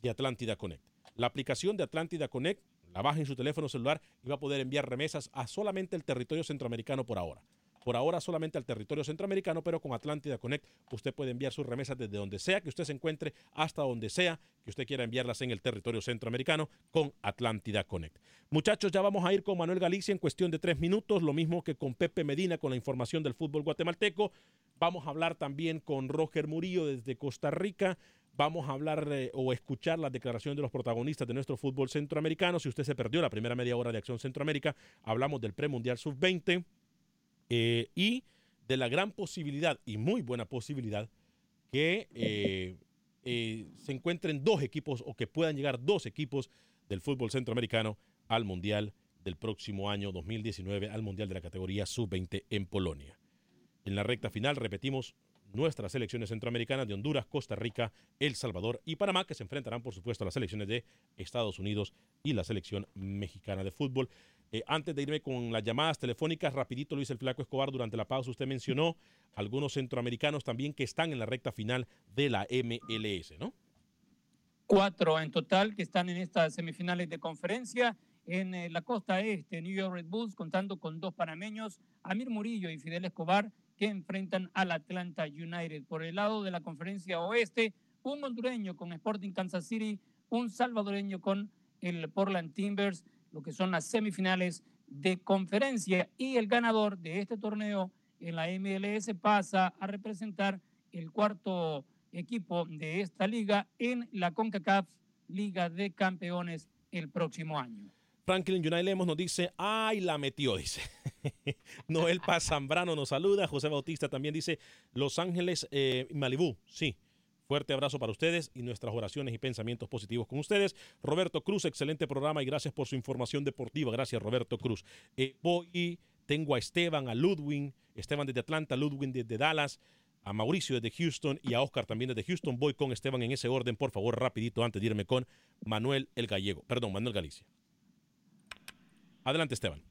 de Atlántida Connect. La aplicación de Atlántida Connect la baja en su teléfono celular y va a poder enviar remesas a solamente el territorio centroamericano por ahora. Por ahora solamente al territorio centroamericano, pero con Atlántida Connect usted puede enviar sus remesas desde donde sea que usted se encuentre hasta donde sea que usted quiera enviarlas en el territorio centroamericano con Atlántida Connect. Muchachos, ya vamos a ir con Manuel Galicia en cuestión de tres minutos, lo mismo que con Pepe Medina con la información del fútbol guatemalteco. Vamos a hablar también con Roger Murillo desde Costa Rica. Vamos a hablar eh, o escuchar las declaraciones de los protagonistas de nuestro fútbol centroamericano. Si usted se perdió la primera media hora de Acción Centroamérica, hablamos del premundial sub-20 eh, y de la gran posibilidad y muy buena posibilidad que eh, eh, se encuentren dos equipos o que puedan llegar dos equipos del fútbol centroamericano al Mundial del próximo año 2019, al Mundial de la categoría sub-20 en Polonia. En la recta final, repetimos, nuestras selecciones centroamericanas de Honduras, Costa Rica, El Salvador y Panamá, que se enfrentarán, por supuesto, a las selecciones de Estados Unidos y la selección mexicana de fútbol. Eh, antes de irme con las llamadas telefónicas, rapidito Luis el Flaco Escobar, durante la pausa usted mencionó algunos centroamericanos también que están en la recta final de la MLS, ¿no? Cuatro en total que están en estas semifinales de conferencia. En eh, la costa este, New York Red Bulls, contando con dos panameños, Amir Murillo y Fidel Escobar, que enfrentan al Atlanta United. Por el lado de la conferencia oeste, un hondureño con Sporting Kansas City, un salvadoreño con el Portland Timbers, lo que son las semifinales de conferencia. Y el ganador de este torneo en la MLS pasa a representar el cuarto equipo de esta liga en la CONCACAF Liga de Campeones el próximo año. Franklin United Lemos nos dice, ay, la metió, dice. Noel Paz Zambrano nos saluda. José Bautista también dice, Los Ángeles, eh, Malibú, sí. Fuerte abrazo para ustedes y nuestras oraciones y pensamientos positivos con ustedes. Roberto Cruz, excelente programa y gracias por su información deportiva. Gracias, Roberto Cruz. Eh, voy, tengo a Esteban, a Ludwig, Esteban desde Atlanta, Ludwig desde Dallas, a Mauricio desde Houston y a Oscar también desde Houston. Voy con Esteban en ese orden, por favor, rapidito, antes de irme con Manuel el Gallego. Perdón, Manuel Galicia. Adelante, Esteban.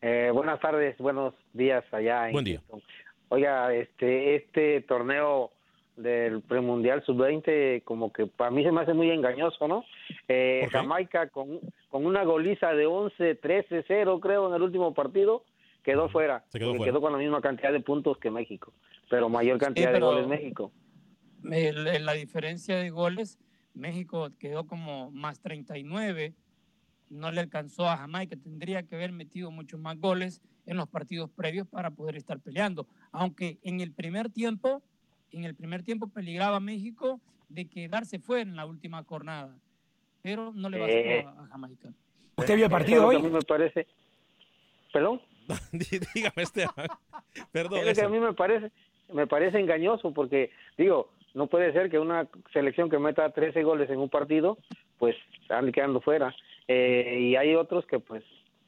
Eh, buenas tardes, buenos días allá. En Buen día. Houston. Oiga, este, este torneo del premundial sub-20 como que para mí se me hace muy engañoso, ¿no? Eh, ¿Por qué? Jamaica con, con una goliza de 11, 13, 0 creo en el último partido quedó fuera. Se quedó fuera. quedó con la misma cantidad de puntos que México, pero mayor cantidad pero- de goles México. La diferencia de goles, México quedó como más 39, no le alcanzó a Jamaica, tendría que haber metido muchos más goles en los partidos previos para poder estar peleando, aunque en el primer tiempo, en el primer tiempo peligraba México de quedarse fuera en la última jornada, pero no le bastó Eh. a, a Jamaica. ¿Usted vio el partido hoy? A mí me parece. ¿Perdón? Dígame, Esteban. Perdón. Es lo que a mí me parece, me parece engañoso porque, digo, no puede ser que una selección que meta 13 goles en un partido, pues ande quedando fuera. Eh, y hay otros que, pues,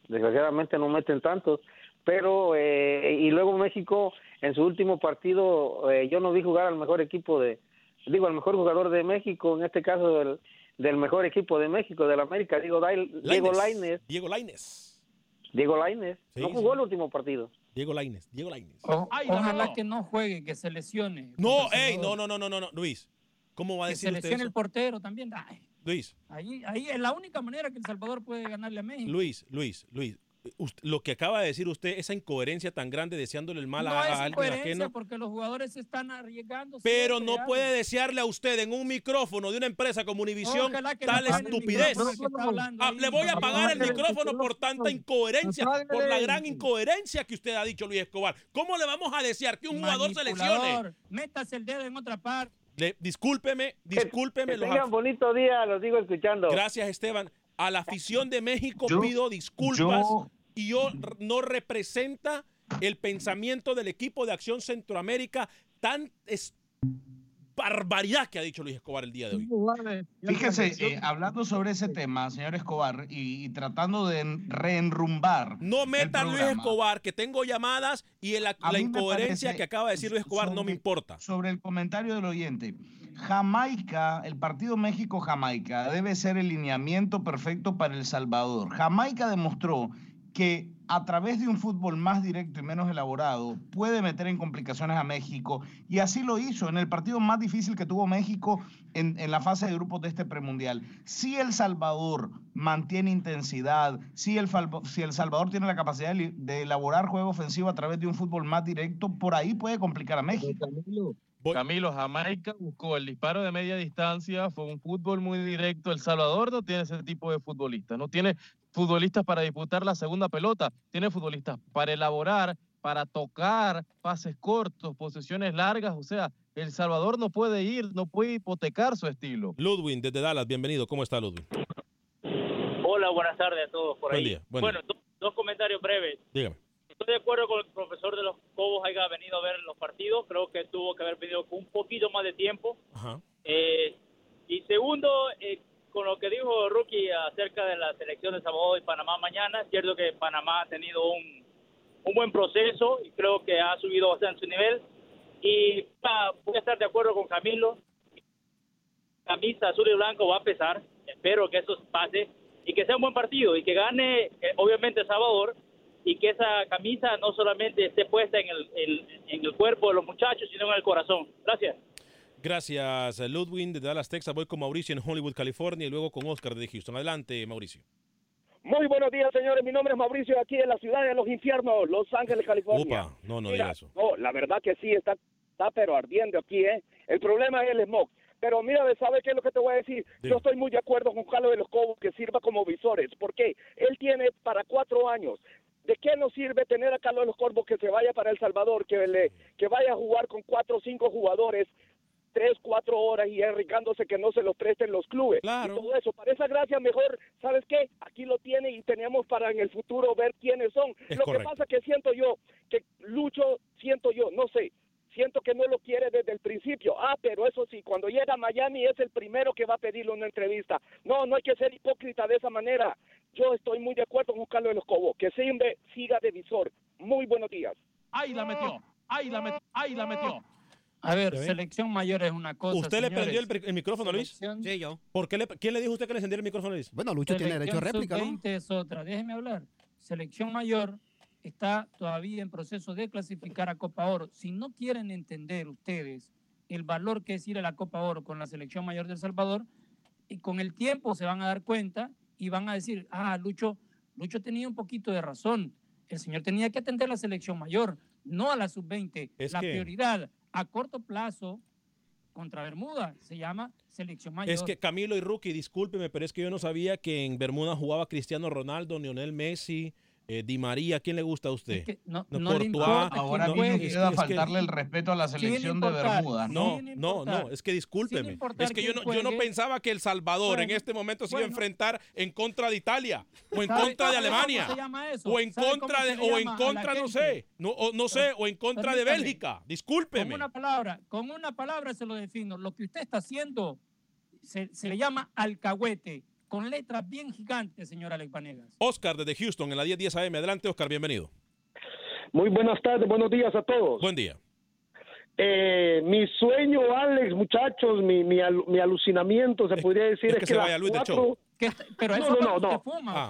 desgraciadamente no meten tantos. Pero, eh, y luego México, en su último partido, eh, yo no vi jugar al mejor equipo de, digo, al mejor jugador de México, en este caso del, del mejor equipo de México, del América, digo, Diego Lainez. Diego Lainez. Diego Lainez. Sí, no sí. jugó el último partido. Diego Lainez. Diego Lainez. O- ojalá que no juegue, que se lesione. No, ey, no, no, no, no, no, no, Luis. ¿Cómo va a Que decir se usted lesione eso? el portero también. Ay, Luis, ahí, ahí es la única manera que El Salvador puede ganarle a México. Luis, Luis, Luis. Lo que acaba de decir usted, esa incoherencia tan grande deseándole el mal a, no a alguien ajeno. porque los jugadores se están arriesgando. Pero no puede desearle a usted en un micrófono de una empresa como Univisión tal estupidez. Ah, le voy a apagar el micrófono por tanta incoherencia, por la gran incoherencia que usted ha dicho, Luis Escobar. ¿Cómo le vamos a desear que un jugador se lesione? Métase el dedo en otra parte. Le- discúlpeme, discúlpeme. Que los tengan bonito día, los digo escuchando. Gracias, Esteban. A la afición de México Yo- pido disculpas yo- y yo no representa el pensamiento del equipo de Acción Centroamérica tan es barbaridad que ha dicho Luis Escobar el día de hoy. Fíjese, eh, hablando sobre ese tema, señor Escobar, y, y tratando de en- reenrumbar. No el meta a Luis Escobar, que tengo llamadas y el- la incoherencia que acaba de decir Luis Escobar no me importa. Sobre el comentario del oyente. Jamaica, el partido México-Jamaica debe ser el lineamiento perfecto para El Salvador. Jamaica demostró que a través de un fútbol más directo y menos elaborado puede meter en complicaciones a México y así lo hizo en el partido más difícil que tuvo México en, en la fase de grupos de este premundial. Si El Salvador mantiene intensidad, si el, Falvo- si el Salvador tiene la capacidad de elaborar juego ofensivo a través de un fútbol más directo, por ahí puede complicar a México. Camilo, Jamaica buscó el disparo de media distancia, fue un fútbol muy directo. El Salvador no tiene ese tipo de futbolistas, no tiene futbolistas para disputar la segunda pelota, tiene futbolistas para elaborar, para tocar, pases cortos, posesiones largas. O sea, El Salvador no puede ir, no puede hipotecar su estilo. Ludwig, desde Dallas, bienvenido. ¿Cómo está Ludwig? Hola, buenas tardes a todos por Buen ahí. día, buen bueno, do- dos comentarios breves. Dígame. Estoy de acuerdo con el profesor de los Cobos haya venido a ver los partidos. Creo que tuvo que haber con un poquito más de tiempo. Ajá. Eh, y segundo, eh, con lo que dijo Rookie acerca de la selección de Salvador y Panamá mañana, es cierto que Panamá ha tenido un, un buen proceso y creo que ha subido bastante su nivel. Y ah, voy a estar de acuerdo con Camilo. Camisa azul y blanco va a pesar. Espero que eso pase y que sea un buen partido y que gane, eh, obviamente, Salvador y que esa camisa no solamente esté puesta en el, en- en el cuerpo de los muchachos, sino en el corazón. Gracias. Gracias, Ludwig de Dallas, Texas. Voy con Mauricio en Hollywood, California y luego con Oscar de Houston. Adelante, Mauricio. Muy buenos días, señores. Mi nombre es Mauricio, aquí en la ciudad de los infiernos, Los Ángeles, California. Opa, no, no Mira, diga eso. No, la verdad que sí, está, está pero ardiendo aquí, ¿eh? El problema es el smog. Pero mira, ¿sabes qué es lo que te voy a decir? Yo estoy muy de acuerdo con Carlos de los Cobos que sirva como visores. ¿Por qué? Él tiene para cuatro años. ¿De qué nos sirve tener a Carlos de los Corvos que se vaya para El Salvador, que, le, que vaya a jugar con cuatro o cinco jugadores tres, cuatro horas y arriesgándose que no se los presten los clubes. Y todo eso. Para esa gracia, mejor, ¿sabes qué? Aquí lo tiene y tenemos para en el futuro ver quiénes son. Es lo correcto. que pasa que siento yo, que Lucho, siento yo, no sé, siento que no lo quiere desde el principio. Ah, pero eso sí, cuando llega a Miami es el primero que va a pedirle una entrevista. No, no hay que ser hipócrita de esa manera. Yo estoy muy de acuerdo con Carlos de los Cobos, que siempre siga de visor. Muy buenos días. Ahí la metió, ahí la metió, ahí la metió. A ver, selección mayor es una cosa. ¿Usted le prendió el, micrófono, Luis? Selección- yo. ¿Por qué le, ¿Quién le dijo a usted que le encendiera el micrófono, Luis? Bueno, Lucho tiene derecho a réplica, ¿no? sub-20 es otra. Déjeme hablar. Selección mayor está todavía en proceso de clasificar a Copa Oro. Si no quieren entender ustedes el valor que es ir a la Copa Oro con la selección mayor de El Salvador, y con el tiempo se van a dar cuenta y van a decir, ah, Lucho, Lucho tenía un poquito de razón. El señor tenía que atender a la selección mayor, no a la sub-20. Es La que- prioridad a corto plazo contra Bermuda se llama selección mayor. Es que Camilo y Rookie, discúlpeme, pero es que yo no sabía que en Bermuda jugaba Cristiano Ronaldo, Lionel Messi, eh, Di María. ¿Quién le gusta a usted? no- No, no Courtois, Ahora no, mismo es que- faltarle el respeto a la selección de Bermuda. No, no, no, es que discúlpeme. Es que yo no, yo no pensaba que El Salvador en este momento se iba a enfrentar en contra de Italia o en ¿Sabe- contra de Alemania o en ¿Sabe contra de o en contra no sé, no, o, no sé, o en contra de. Bélgica. Con Discúlpeme. una palabra, con una palabra se lo defino. Lo que usted está haciendo se, se le llama alcahuete, con letras bien gigantes, señor Alex Vanegas. Oscar desde Houston en la 1010 AM. Adelante, Oscar, bienvenido. Muy buenas tardes, buenos días a todos. Buen día. Eh, mi sueño, Alex, muchachos, mi, mi, alu- mi alucinamiento, se podría decir, es es, que que, se las vaya Luis cuatro- show. Pero eso no, no, no, fuma, Ah, ¿o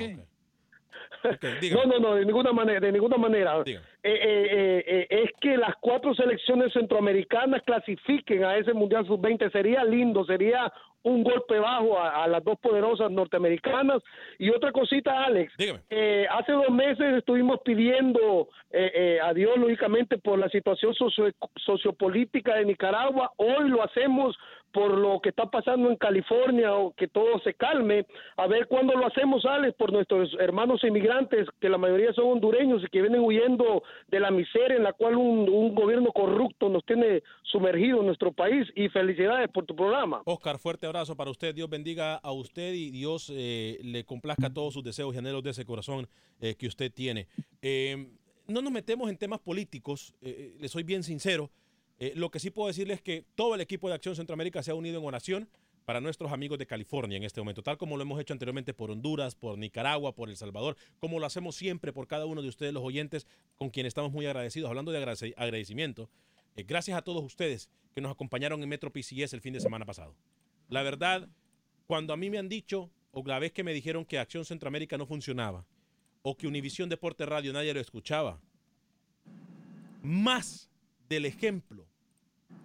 No, no, no, de ninguna manera, de ninguna manera. Eh, eh, eh, eh, es que las cuatro selecciones centroamericanas clasifiquen a ese Mundial Sub-20 sería lindo, sería un golpe bajo a, a las dos poderosas norteamericanas. Y otra cosita, Alex, eh, hace dos meses estuvimos pidiendo eh, eh, a Dios, lógicamente, por la situación socio- sociopolítica de Nicaragua. Hoy lo hacemos por lo que está pasando en California o que todo se calme. A ver cuándo lo hacemos, Alex, por nuestros hermanos inmigrantes, que la mayoría son hondureños y que vienen huyendo de la miseria en la cual un, gobierno corrupto nos tiene sumergido en nuestro país. Y felicidades por tu programa. Oscar, fuerte abrazo para usted. Dios bendiga a usted y Dios eh, le complazca todos sus deseos y anhelos de ese corazón eh, que usted tiene. Eh, no nos metemos en temas políticos, eh, le soy bien sincero. Eh, lo que sí puedo decirles es que todo el equipo de Acción Centroamérica se ha unido en oración para nuestros amigos de California en este momento, tal como lo hemos hecho anteriormente por Honduras, por Nicaragua, por El Salvador, como lo hacemos siempre por cada uno de ustedes, los oyentes, con quienes estamos muy agradecidos. Hablando de agradec- agradecimiento, eh, gracias a todos ustedes que nos acompañaron en Metro PCS el fin de semana pasado. La verdad, cuando a mí me han dicho, o la vez que me dijeron que Acción Centroamérica no funcionaba, o que Univisión Deporte Radio nadie lo escuchaba, más del ejemplo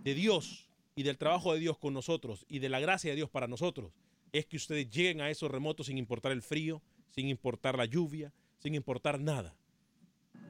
de Dios y del trabajo de Dios con nosotros y de la gracia de Dios para nosotros, es que ustedes lleguen a esos remotos sin importar el frío, sin importar la lluvia, sin importar nada.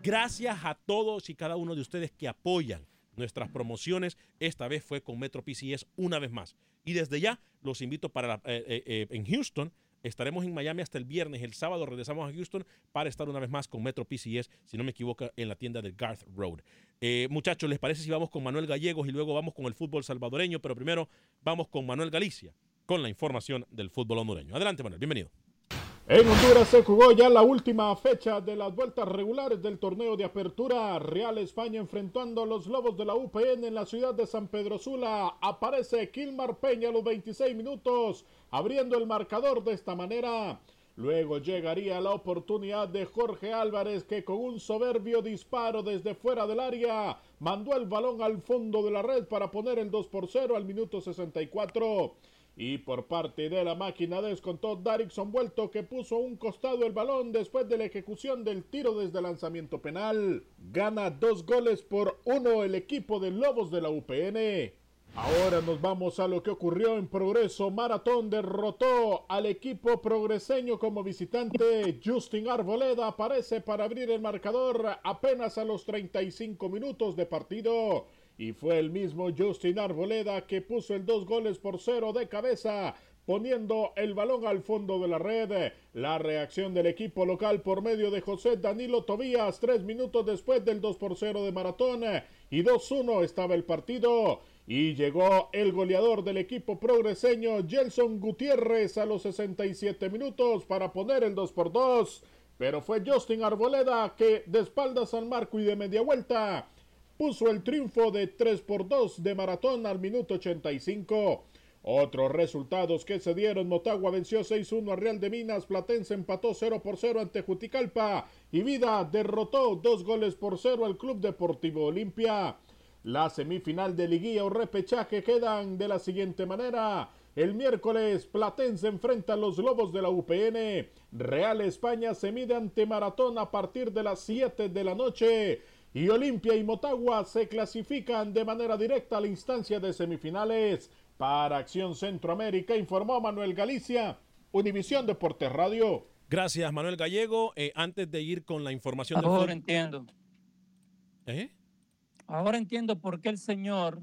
Gracias a todos y cada uno de ustedes que apoyan nuestras promociones. Esta vez fue con Metro PCS una vez más. Y desde ya los invito para eh, eh, eh, en Houston. Estaremos en Miami hasta el viernes. El sábado regresamos a Houston para estar una vez más con Metro PCS, si no me equivoco, en la tienda del Garth Road. Eh, muchachos, ¿les parece si vamos con Manuel Gallegos y luego vamos con el fútbol salvadoreño? Pero primero vamos con Manuel Galicia con la información del fútbol hondureño. Adelante, Manuel, bienvenido. En Honduras se jugó ya la última fecha de las vueltas regulares del torneo de apertura. Real España enfrentando a los Lobos de la UPN en la ciudad de San Pedro Sula. Aparece Kilmar Peña a los 26 minutos, abriendo el marcador de esta manera. Luego llegaría la oportunidad de Jorge Álvarez que con un soberbio disparo desde fuera del área mandó el balón al fondo de la red para poner el 2 por 0 al minuto 64. Y por parte de la máquina descontó Darikson Vuelto que puso un costado el balón después de la ejecución del tiro desde lanzamiento penal. Gana dos goles por uno el equipo de Lobos de la UPN. Ahora nos vamos a lo que ocurrió en Progreso. Maratón derrotó al equipo progreseño como visitante. Justin Arboleda aparece para abrir el marcador apenas a los 35 minutos de partido. Y fue el mismo Justin Arboleda que puso el dos goles por cero de cabeza, poniendo el balón al fondo de la red. La reacción del equipo local por medio de José Danilo Tobías, tres minutos después del 2 por 0 de Maratón. Y 2-1 estaba el partido. Y llegó el goleador del equipo progreseño, Gelson Gutiérrez, a los 67 minutos para poner el 2 por 2. Pero fue Justin Arboleda que de espaldas San Marco y de media vuelta puso el triunfo de 3 por 2 de maratón al minuto 85. Otros resultados que se dieron, Motagua venció 6-1 a Real de Minas, Platense empató 0 por 0 ante Juticalpa y Vida derrotó 2 goles por 0 al Club Deportivo Olimpia. La semifinal de liguilla o repechaje quedan de la siguiente manera. El miércoles Platense enfrenta a los Lobos de la UPN. Real España se mide ante Maratón a partir de las 7 de la noche y Olimpia y Motagua se clasifican de manera directa a la instancia de semifinales. Para Acción Centroamérica informó Manuel Galicia, Univisión Deportes Radio. Gracias, Manuel Gallego. Eh, antes de ir con la información Ahora entiendo. ¿Eh? Ahora entiendo por qué el señor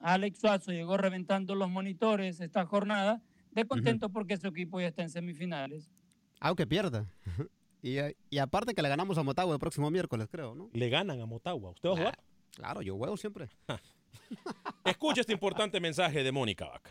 Alex Suazo llegó reventando los monitores esta jornada, de contento porque su equipo ya está en semifinales. Aunque pierda. Y, eh, y aparte que le ganamos a Motagua el próximo miércoles, creo, ¿no? Le ganan a Motagua. ¿Usted va a jugar? Claro, yo juego siempre. Escucha este importante mensaje de Mónica Vaca.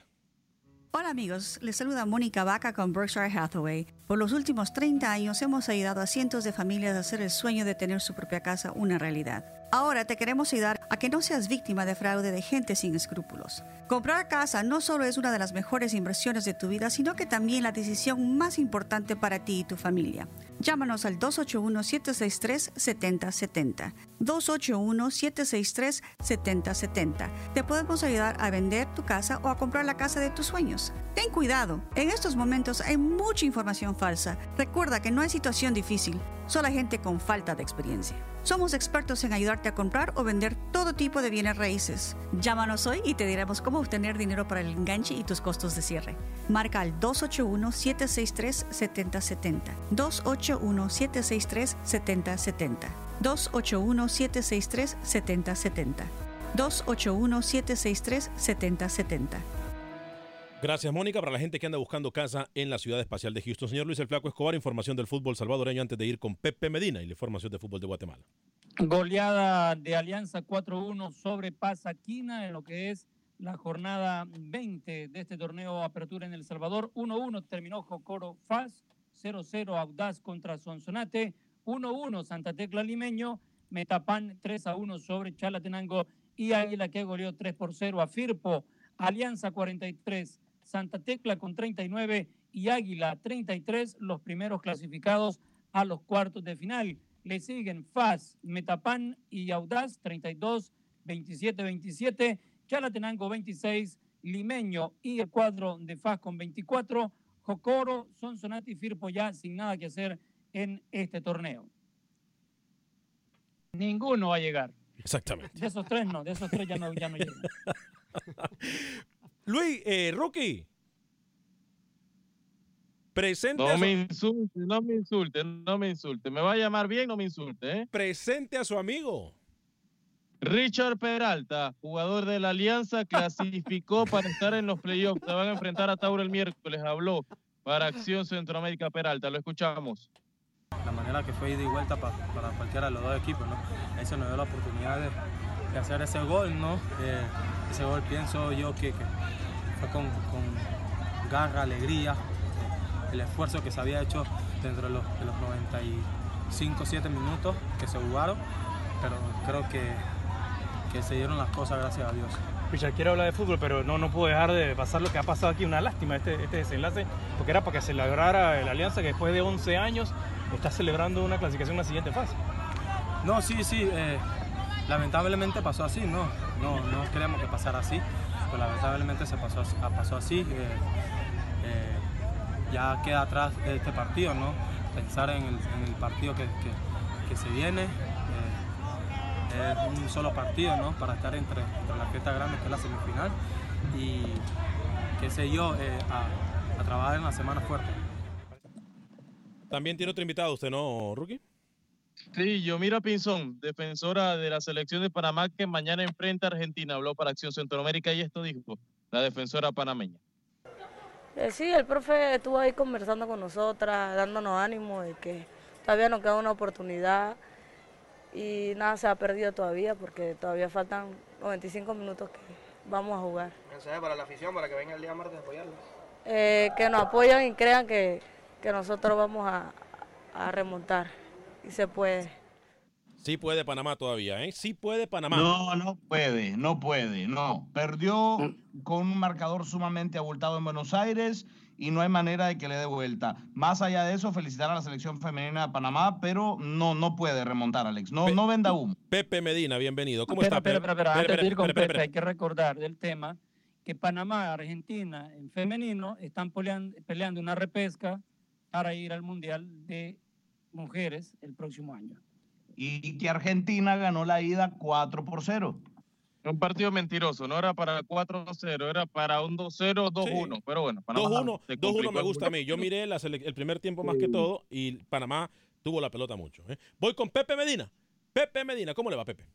Hola amigos, les saluda Mónica Vaca con Berkshire Hathaway. Por los últimos 30 años hemos ayudado a cientos de familias a hacer el sueño de tener su propia casa una realidad. Ahora te queremos ayudar a que no seas víctima de fraude de gente sin escrúpulos. Comprar casa no solo es una de las mejores inversiones de tu vida, sino que también la decisión más importante para ti y tu familia. Llámanos al 281-763-7070. 281-763-7070. Te podemos ayudar a vender tu casa o a comprar la casa de tus sueños. Ten cuidado, en estos momentos hay mucha información falsa. Recuerda que no hay situación difícil, solo hay gente con falta de experiencia. Somos expertos en ayudarte a comprar o vender todo tipo de bienes raíces. Llámanos hoy y te diremos cómo obtener dinero para el enganche y tus costos de cierre. Marca al 281-763-7070. 281-763-7070. 281-763-7070. 281-763-7070. Gracias, Mónica. Para la gente que anda buscando casa en la ciudad espacial de Houston. Señor Luis El Flaco Escobar, información del fútbol salvadoreño antes de ir con Pepe Medina y la información de fútbol de Guatemala. Goleada de Alianza 4-1 sobre Pasaquina en lo que es la jornada 20 de este torneo Apertura en El Salvador. 1-1 terminó Jocoro Faz, 0-0 Audaz contra Sonsonate, 1-1 Santa Tecla Limeño, Metapan 3-1 sobre Chalatenango y Águila que goleó 3 por 0 a Firpo, Alianza 43, Santa Tecla con 39 y Águila 33, los primeros clasificados a los cuartos de final. Le siguen FAS, Metapan y Audaz 32, 27, 27, Chalatenango 26, Limeño y el cuadro de FAS con 24, Jocoro, Sonsonate y Firpo ya sin nada que hacer en este torneo. Ninguno va a llegar. Exactamente. De esos tres no, de esos tres ya no, ya no llegan. Luis, eh, Rookie. Presente No a su- me insulte, no me insulte, no me insulte. Me va a llamar bien, no me insulte. ¿eh? Presente a su amigo. Richard Peralta, jugador de la Alianza, clasificó para estar en los playoffs. Se van a enfrentar a Tauro el miércoles. Habló para Acción Centroamérica Peralta. Lo escuchamos. la manera que fue ida y vuelta pa- para cualquiera de los dos equipos, ¿no? Ahí se nos dio la oportunidad de, de hacer ese gol, ¿no? Eh, ese gol pienso yo que, que fue con, con garra, alegría, el esfuerzo que se había hecho dentro de los, de los 95, 7 minutos que se jugaron, pero creo que que se dieron las cosas, gracias a Dios. Picha, quiero hablar de fútbol, pero no, no puedo dejar de pasar lo que ha pasado aquí. Una lástima este, este desenlace, porque era para que celebrara la alianza que después de 11 años está celebrando una clasificación en la siguiente fase. No, sí, sí. eh, lamentablemente pasó así, no. No, no queríamos que pasara así. Pero lamentablemente se pasó, ah, pasó así. eh, eh, ya queda atrás este partido, ¿no? Pensar en el, partido que, se viene. eh, es un solo partido, ¿no? Para estar entre, entre la fiesta grande, que es la semifinal. Y qué sé yo, a, a trabajar en la semana fuerte. También tiene otro invitado usted, ¿no, Rookie? Sí, Yomira Pinzón, defensora de la selección de Panamá que mañana enfrenta a Argentina, habló para Acción Centroamérica y esto dijo la defensora panameña. Eh, sí, el profe estuvo ahí conversando con nosotras, dándonos ánimo de que todavía nos queda una oportunidad y nada se ha perdido todavía porque todavía faltan 95 minutos que vamos a jugar. Mensaje para la afición, para que venga el día martes a apoyarlos. Eh, que nos apoyen y crean que, que nosotros vamos a, a remontar y se puede. Sí puede Panamá todavía, ¿eh? Sí puede Panamá. No, no puede, no puede, no. Perdió con un marcador sumamente abultado en Buenos Aires y no hay manera de que le dé vuelta. Más allá de eso, felicitar a la selección femenina de Panamá, pero no, no puede remontar, Alex. No, no venda humo. Pepe Medina, bienvenido. ¿Cómo está. Antes de ir con Pepe, hay que recordar del tema que Panamá y Argentina en femenino están peleando, peleando una repesca para ir al Mundial de Mujeres el próximo año. Y que Argentina ganó la ida 4 por 0. Un partido mentiroso, no era para 4-0, era para un 2-0, 2-1. Pero bueno, Panamá 2-1 se 2-1 complicó me gusta a mí. Yo miré la el primer tiempo más que todo y Panamá tuvo la pelota mucho. ¿eh? Voy con Pepe Medina. Pepe Medina, ¿cómo le va, Pepe?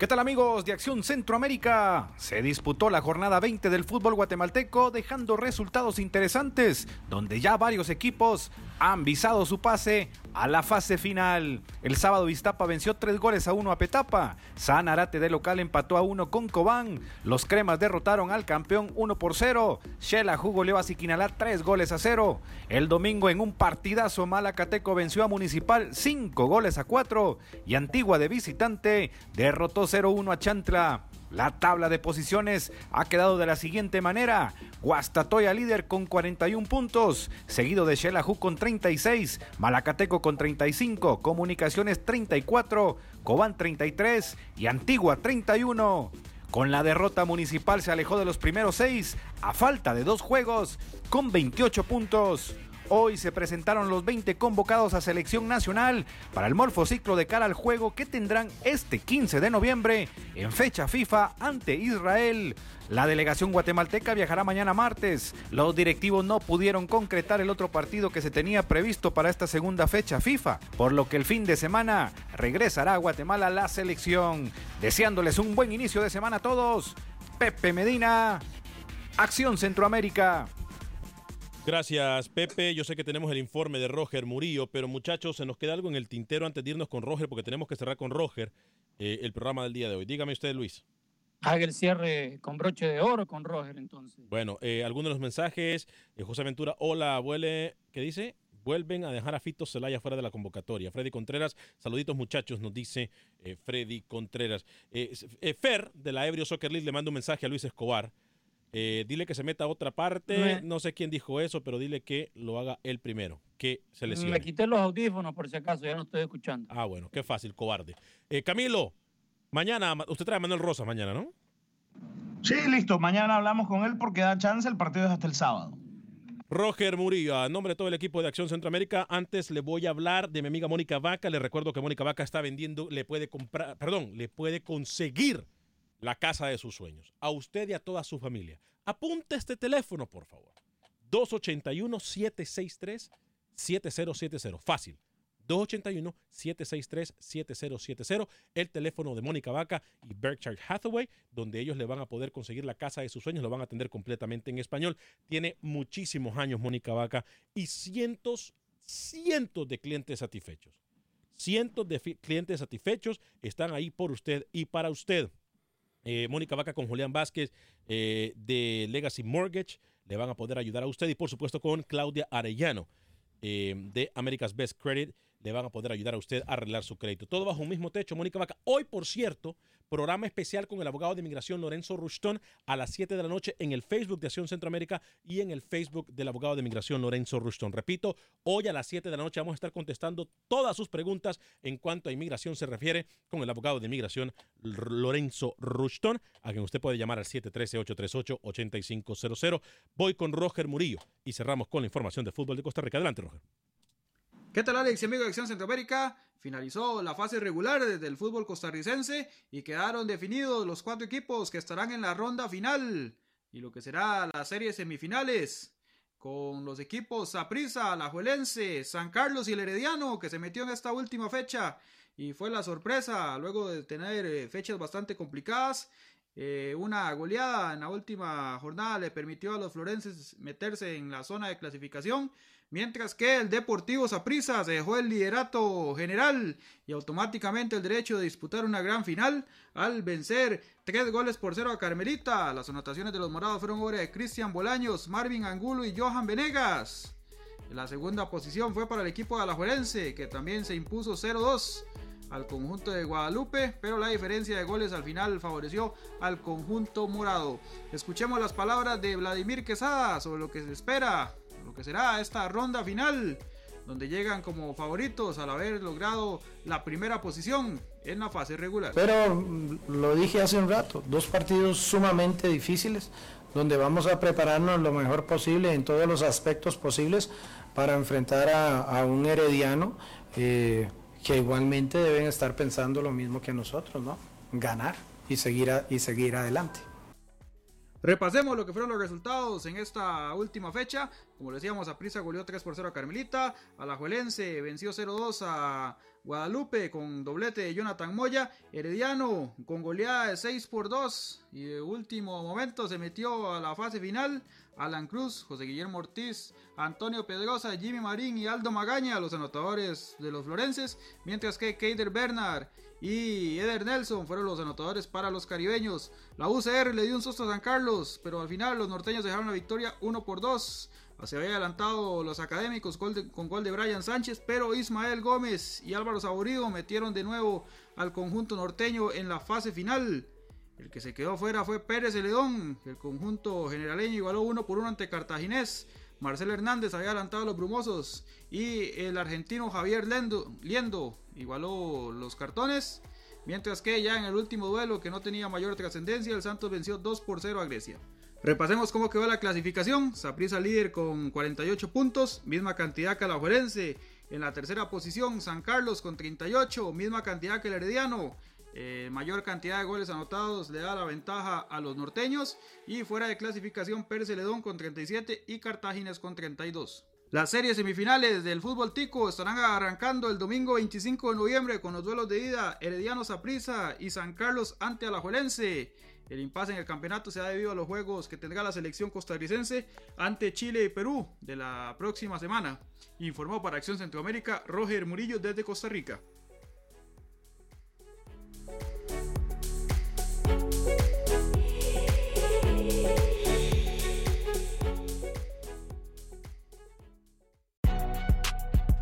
¿Qué tal amigos de Acción Centroamérica? Se disputó la jornada 20 del fútbol guatemalteco dejando resultados interesantes, donde ya varios equipos han visado su pase a la fase final. El sábado Iztapa venció 3 goles a 1 a Petapa, San Arate de local empató a 1 con Cobán, los cremas derrotaron al campeón 1 por 0, Shela jugó Leo a Siquinalá 3 goles a 0. El domingo en un partidazo Malacateco venció a Municipal 5 goles a 4 y Antigua de visitante derrotó 0-1 a Chantla. La tabla de posiciones ha quedado de la siguiente manera. Guastatoya líder con 41 puntos, seguido de Xelajú con 36, Malacateco con 35, Comunicaciones 34, Cobán 33 y Antigua 31. Con la derrota municipal se alejó de los primeros seis a falta de dos juegos con 28 puntos. Hoy se presentaron los 20 convocados a selección nacional para el morfociclo de cara al juego que tendrán este 15 de noviembre en fecha FIFA ante Israel. La delegación guatemalteca viajará mañana martes. Los directivos no pudieron concretar el otro partido que se tenía previsto para esta segunda fecha FIFA, por lo que el fin de semana regresará a Guatemala la selección. Deseándoles un buen inicio de semana a todos. Pepe Medina, Acción Centroamérica. Gracias, Pepe. Yo sé que tenemos el informe de Roger Murillo, pero muchachos, se nos queda algo en el tintero antes de irnos con Roger, porque tenemos que cerrar con Roger eh, el programa del día de hoy. Dígame usted, Luis. Haga el cierre con broche de oro con Roger entonces. Bueno, eh, algunos de los mensajes. eh, José Ventura, hola, abuele. ¿Qué dice? Vuelven a dejar a Fito Celaya fuera de la convocatoria. Freddy Contreras, saluditos muchachos, nos dice eh, Freddy Contreras. Fer, de la Ebrio Soccer League, le manda un mensaje a Luis Escobar. Eh, dile que se meta a otra parte. No sé quién dijo eso, pero dile que lo haga él primero. Que se lesione. Me quité los audífonos por si acaso, ya no estoy escuchando. Ah, bueno, qué fácil, cobarde. Eh, Camilo, mañana, usted trae a Manuel Rosas mañana, ¿no? Sí, listo. Mañana hablamos con él porque da chance. El partido es hasta el sábado. Roger Murillo, a nombre de todo el equipo de Acción Centroamérica, antes le voy a hablar de mi amiga Mónica Vaca. Le recuerdo que Mónica Vaca está vendiendo, le puede comprar, perdón, le puede conseguir la casa de sus sueños. A usted y a toda su familia. Apunte este teléfono, por favor. 281-763-7070. Fácil. 281-763-7070. El teléfono de Mónica Vaca y Berkshire Hathaway, donde ellos le van a poder conseguir la casa de sus sueños, lo van a atender completamente en español. Tiene muchísimos años Mónica Vaca y cientos, cientos de clientes satisfechos. Cientos de clientes satisfechos están ahí por usted y para usted. Eh, Mónica Vaca con Julián Vázquez eh, de Legacy Mortgage le van a poder ayudar a usted y por supuesto con Claudia Arellano eh, de America's Best Credit le van a poder ayudar a usted a arreglar su crédito. Todo bajo un mismo techo, Mónica Vaca. Hoy, por cierto, programa especial con el abogado de inmigración Lorenzo Rushton a las 7 de la noche en el Facebook de Acción Centroamérica y en el Facebook del abogado de inmigración Lorenzo Rushton. Repito, hoy a las 7 de la noche vamos a estar contestando todas sus preguntas en cuanto a inmigración se refiere con el abogado de inmigración Lorenzo Rushton, a quien usted puede llamar al 713-838-8500. Voy con Roger Murillo y cerramos con la información de fútbol de Costa Rica. Adelante, Roger. ¿Qué tal Alex y amigo de Acción Centroamérica? Finalizó la fase regular del fútbol costarricense y quedaron definidos los cuatro equipos que estarán en la ronda final y lo que será la serie semifinales con los equipos Saprissa, Alajuelense, San Carlos y el Herediano que se metió en esta última fecha y fue la sorpresa luego de tener eh, fechas bastante complicadas. Eh, una goleada en la última jornada le permitió a los florenses meterse en la zona de clasificación mientras que el Deportivo Saprissa se dejó el liderato general y automáticamente el derecho de disputar una gran final al vencer tres goles por cero a Carmelita. Las anotaciones de los morados fueron obra de Cristian Bolaños, Marvin Angulo y Johan Venegas. La segunda posición fue para el equipo de Alajuelense, que también se impuso 0-2 al conjunto de Guadalupe, pero la diferencia de goles al final favoreció al conjunto morado. Escuchemos las palabras de Vladimir Quesada sobre lo que se espera será esta ronda final, donde llegan como favoritos al haber logrado la primera posición en la fase regular. Pero mm, lo dije hace un rato, dos partidos sumamente difíciles, donde vamos a prepararnos lo mejor posible en todos los aspectos posibles para enfrentar a, un herediano eh, que igualmente deben estar pensando lo mismo que nosotros, ¿no? Ganar y seguir, y seguir adelante. Repasemos lo que fueron los resultados en esta última fecha. Como decíamos, Aprisa goleó 3 por 0 a Carmelita. Alajuelense venció 0-2 a Guadalupe con doblete de Jonathan Moya. Herediano con goleada de 6 por 2. Y de último momento se metió a la fase final. Alan Cruz, José Guillermo Ortiz, Antonio Pedrosa, Jimmy Marín y Aldo Magaña, los anotadores de los florenses. Mientras que Keider Bernard y Eder Nelson fueron los anotadores para los caribeños. La UCR le dio un susto a San Carlos, pero al final los norteños dejaron la victoria 1 por 2. Se había adelantado los académicos con gol de Brian Sánchez, pero Ismael Gómez y Álvaro Saborido metieron de nuevo al conjunto norteño en la fase final. El que se quedó fuera fue Pérez Celedón. El conjunto generaleño igualó 1 por 1 ante Cartaginés. Marcel Hernández había adelantado a los brumosos y el argentino Javier Liendo igualó los cartones. Mientras que ya en el último duelo que no tenía mayor trascendencia, el Santos venció 2 por 0 a Grecia. Repasemos cómo quedó la clasificación. Saprissa líder con 48 puntos, misma cantidad que la Juerense. En la tercera posición, San Carlos con 38, misma cantidad que el Herediano. Eh, mayor cantidad de goles anotados le da la ventaja a los norteños. Y fuera de clasificación, Pérez Celedón con 37 y Cartagines con 32. Las series semifinales del fútbol tico estarán arrancando el domingo 25 de noviembre con los duelos de ida Herediano Saprissa y San Carlos ante Alajuelense. El impasse en el campeonato se da debido a los juegos que tendrá la selección costarricense ante Chile y Perú de la próxima semana. Informó para Acción Centroamérica Roger Murillo desde Costa Rica.